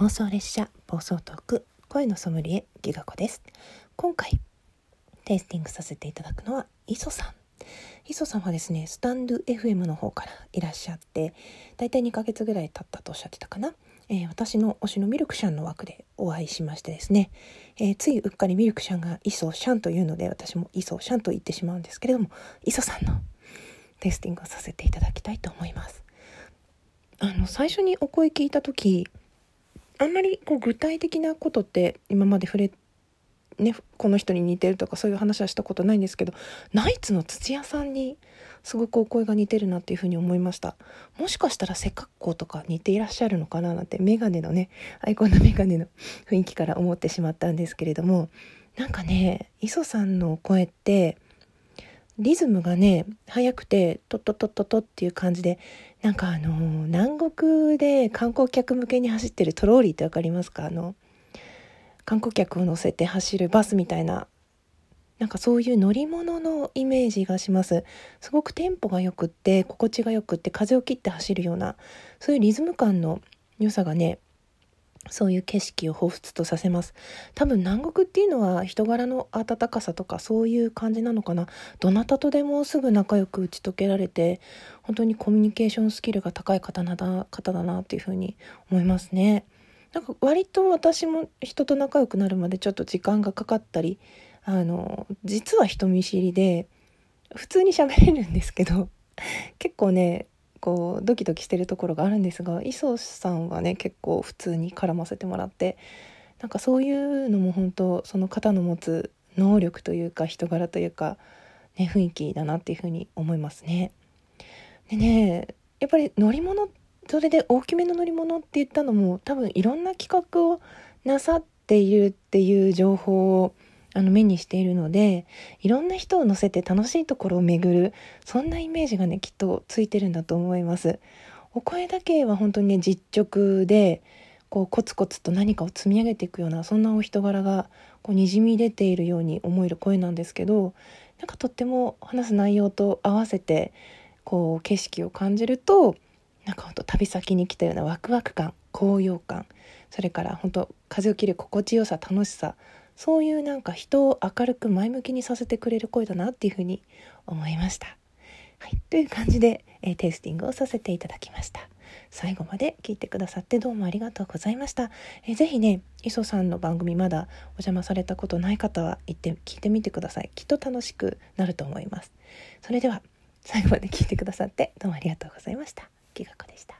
妄想列車暴走トーク声のソムリエギガ子です。今回テイスティングさせていただくのは磯さん。磯さんはですねスタンド FM の方からいらっしゃってだいたい2ヶ月ぐらい経ったとおっしゃってたかな、えー、私の推しのミルクシャンの枠でお会いしましてですね、えー、ついうっかりミルクシャンが磯シャンというので私も磯シャンと言ってしまうんですけれども磯さんのテイスティングをさせていただきたいと思います。あの最初にお声聞いた時あんまりこう具体的なことって今まで触れね、この人に似てるとかそういう話はしたことないんですけどナイツの土屋さんにすごくお声が似てるなっていうふうに思いました。もしかしたら背格好とか似ていらっしゃるのかななんてメガネのねアイコンのメガネの雰囲気から思ってしまったんですけれどもなんかね磯さんの声ってリズムがね速くてトットットットトっていう感じでなんかあの南国で観光客向けに走ってるトローリーって分かりますか？あの観光客を乗せて走るバスみたいななんかそういう乗り物のイメージがします。すごくテンポがよくって心地がよくって風を切って走るようなそういうリズム感の良さがねそういう景色を彷彿とさせます。多分南国っていうのは人柄の温かさとかそういう感じなのかな。どなたとでもすぐ仲良く打ち解けられて本当にコミュニケーションスキルが高い方なだ方だなっていうふうに思いますね。なんか割と私も人と仲良くなるまでちょっと時間がかかったりあの実は人見知りで普通に喋れるんですけど結構ねこうドキドキしてるところがあるんですが磯さんはね結構普通に絡ませてもらってなんかそういうのも本当その方の持つ能力というか人柄というか、ね、雰囲気だなっていうふうに思いますね。でねやっぱり乗り物それで大きめの乗り物って言ったのも多分いろんな企画をなさっているっていう情報をあの目にしているのでいろんな人を乗せて楽しいところを巡るそんなイメージがねきっとついてるんだと思います。お声だけは本当にね実直でこうコツコツと何かを積み上げていくようなそんなお人柄がこうにじみ出ているように思える声なんですけどなんかとっても話す内容と合わせてこう景色を感じるとなんかほんと旅先に来たようなワクワク感高揚感それから本当風を切る心地よさ楽しさそういうなんか人を明るく前向きにさせてくれる声だなっていうふうに思いました。はい、という感じで、えー、テイスティングをさせていただきました。最後まで聞いてくださってどうもありがとうございました。えー、ぜひね、磯さんの番組まだお邪魔されたことない方は行って聞いてみてください。きっと楽しくなると思います。それでは最後まで聞いてくださってどうもありがとうございました。きがこでした。